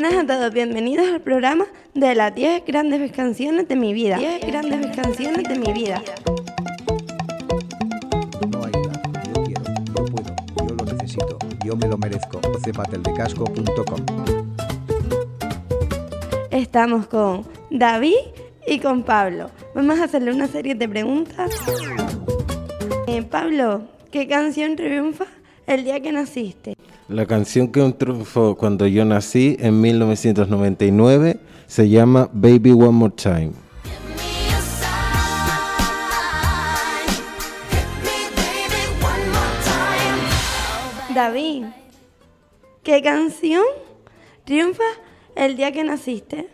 buenas a todos, bienvenidos al programa de las 10 grandes canciones de mi vida. 10 grandes canciones de mi vida. No hay edad. Yo quiero, yo puedo, yo lo necesito, yo me lo merezco. cepateldecasco.com Estamos con David y con Pablo. Vamos a hacerle una serie de preguntas. Eh, Pablo, ¿qué canción triunfa el día que naciste? La canción que triunfó cuando yo nací en 1999 se llama Baby One More Time. David, ¿qué canción triunfa el día que naciste?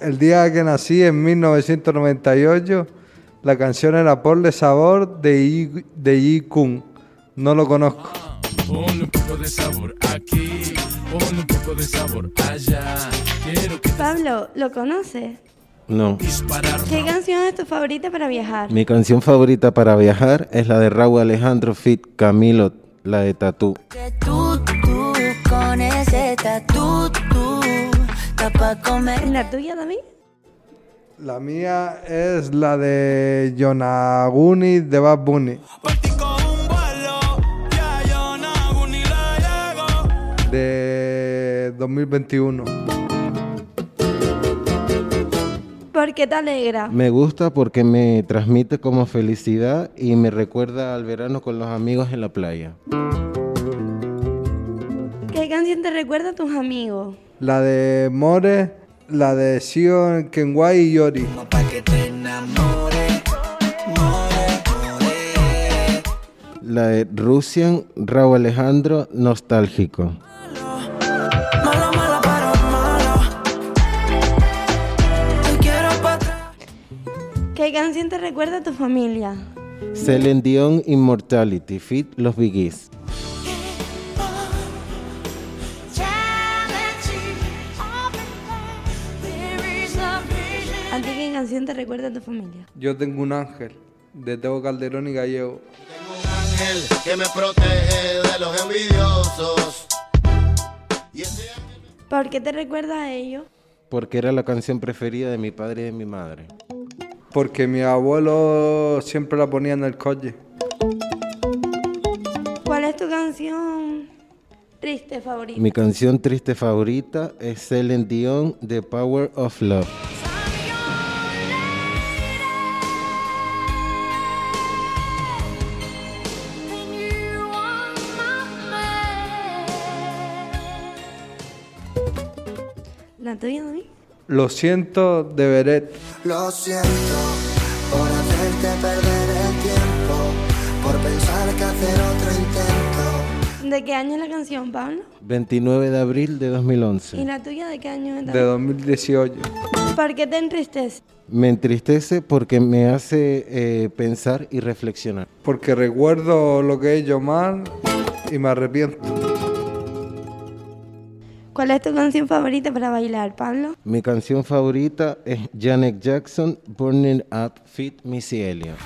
El día que nací en 1998, la canción era Por de Sabor de Yi, de Yi Kun. No lo conozco. Ponle un poco de sabor aquí, ponle un poco de sabor allá. Quiero que Pablo, ¿lo conoces? No. ¿Qué canción es tu favorita para viajar? Mi canción favorita para viajar es la de Raúl Alejandro Fit Camilo, la de Tatú. Que tú, tú, con ese tatu, tú, pa' comer. ¿Es la tuya, David? La mía es la de Yonaguni de Bad Bunny. De 2021. ¿Por qué te alegra? Me gusta porque me transmite como felicidad y me recuerda al verano con los amigos en la playa. ¿Qué canción te recuerda a tus amigos? La de More, la de Sion, Kenway y Yori. Pa' que te enamores, more, more. La de Russian Raúl Alejandro Nostálgico. ¿Qué canción te recuerda a tu familia? Celine Dion Immortality Fit Los Biggies. ¿A ti qué canción te recuerda a tu familia? Yo tengo un ángel, de Teo Calderón y Gallego. ángel que me protege de los envidiosos. ¿Por qué te recuerda a ellos? Porque era la canción preferida de mi padre y de mi madre. Porque mi abuelo siempre la ponía en el coche. ¿Cuál es tu canción triste favorita? Mi canción triste favorita es Celine Dion The Power of Love. ¿La tuya, David? Lo siento de Beret. Lo siento por hacerte perder el tiempo, por pensar que hacer otro intento. ¿De qué año es la canción, Pablo? 29 de abril de ¿Y 2011. la tuya de qué año es? De David? 2018. ¿Por qué te entristeces? Me entristece porque me hace eh, pensar y reflexionar. Porque recuerdo lo que he hecho mal y me arrepiento. ¿Cuál es tu canción favorita para bailar, Pablo? Mi canción favorita es Janet Jackson Burning Up Fit Missy Elliott.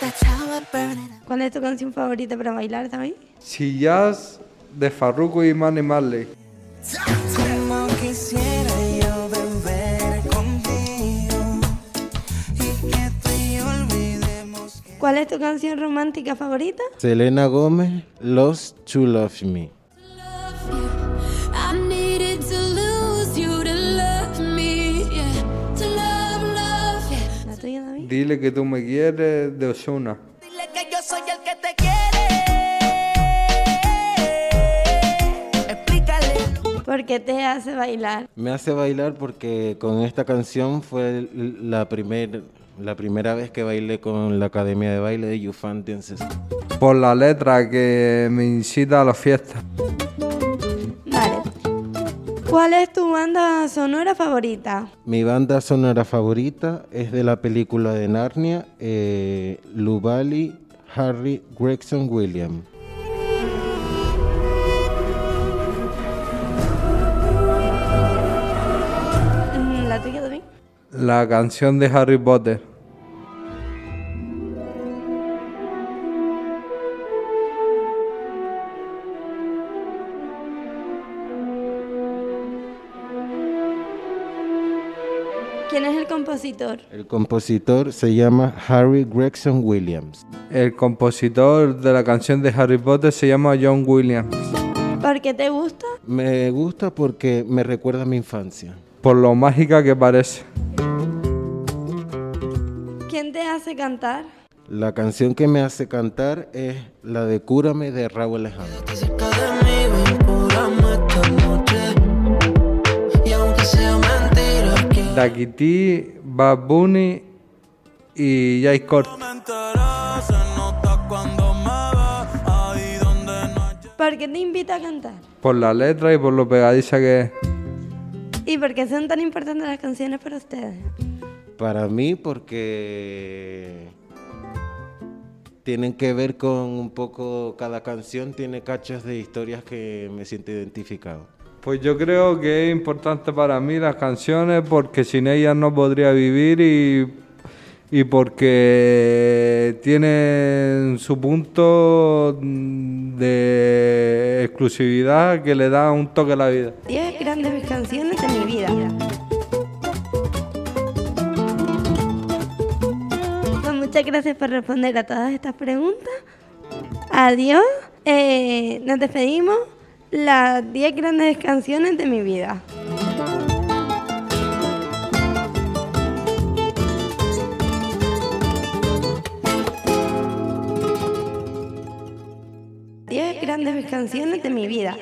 That's how I burn it up. ¿Cuál es tu canción favorita para bailar, David? Si Jazz de Farruko y Manny Marley. ¿Cuál es tu canción romántica favorita? Selena Gómez Lost to Love Me. ¿La tuya, David? Dile que tú me quieres de Osuna. dile que yo soy el que te quiere. Explícale. ¿Por qué te hace bailar? Me hace bailar porque con esta canción fue la, primer, la primera vez que bailé con la Academia de Baile de Yufan Dances. Por la letra que me incita a las fiestas. Vale. ¿Cuál es tu banda sonora favorita? Mi banda sonora favorita es de la película de Narnia, eh, Lubali Harry Gregson Williams. ¿La tuya, David? la canción de Harry Potter. ¿Quién es el compositor? El compositor se llama Harry Gregson Williams. El compositor de la canción de Harry Potter se llama John Williams. ¿Por qué te gusta? Me gusta porque me recuerda a mi infancia. Por lo mágica que parece. ¿Quién te hace cantar? La canción que me hace cantar es la de Cúrame de Raúl Alejandro. cerca de mí, ven, cúrame esta noche. Y aunque sea mentira, que Daquiti, Bad Bunny y Jay. ¿Por qué te invita a cantar? Por la letra y por lo pegadiza que es. ¿Y por qué son tan importantes las canciones para ustedes? Para mí porque tienen que ver con un poco, cada canción tiene cachos de historias que me siento identificado. Pues yo creo que es importante para mí las canciones porque sin ellas no podría vivir y, y porque tienen su punto de exclusividad que le da un toque a la vida. 10 grandes canciones de mi vida. Muchas gracias por responder a todas estas preguntas. Adiós. Eh, nos despedimos. Las 10 grandes canciones de mi vida. Grandes canciones de mi vida.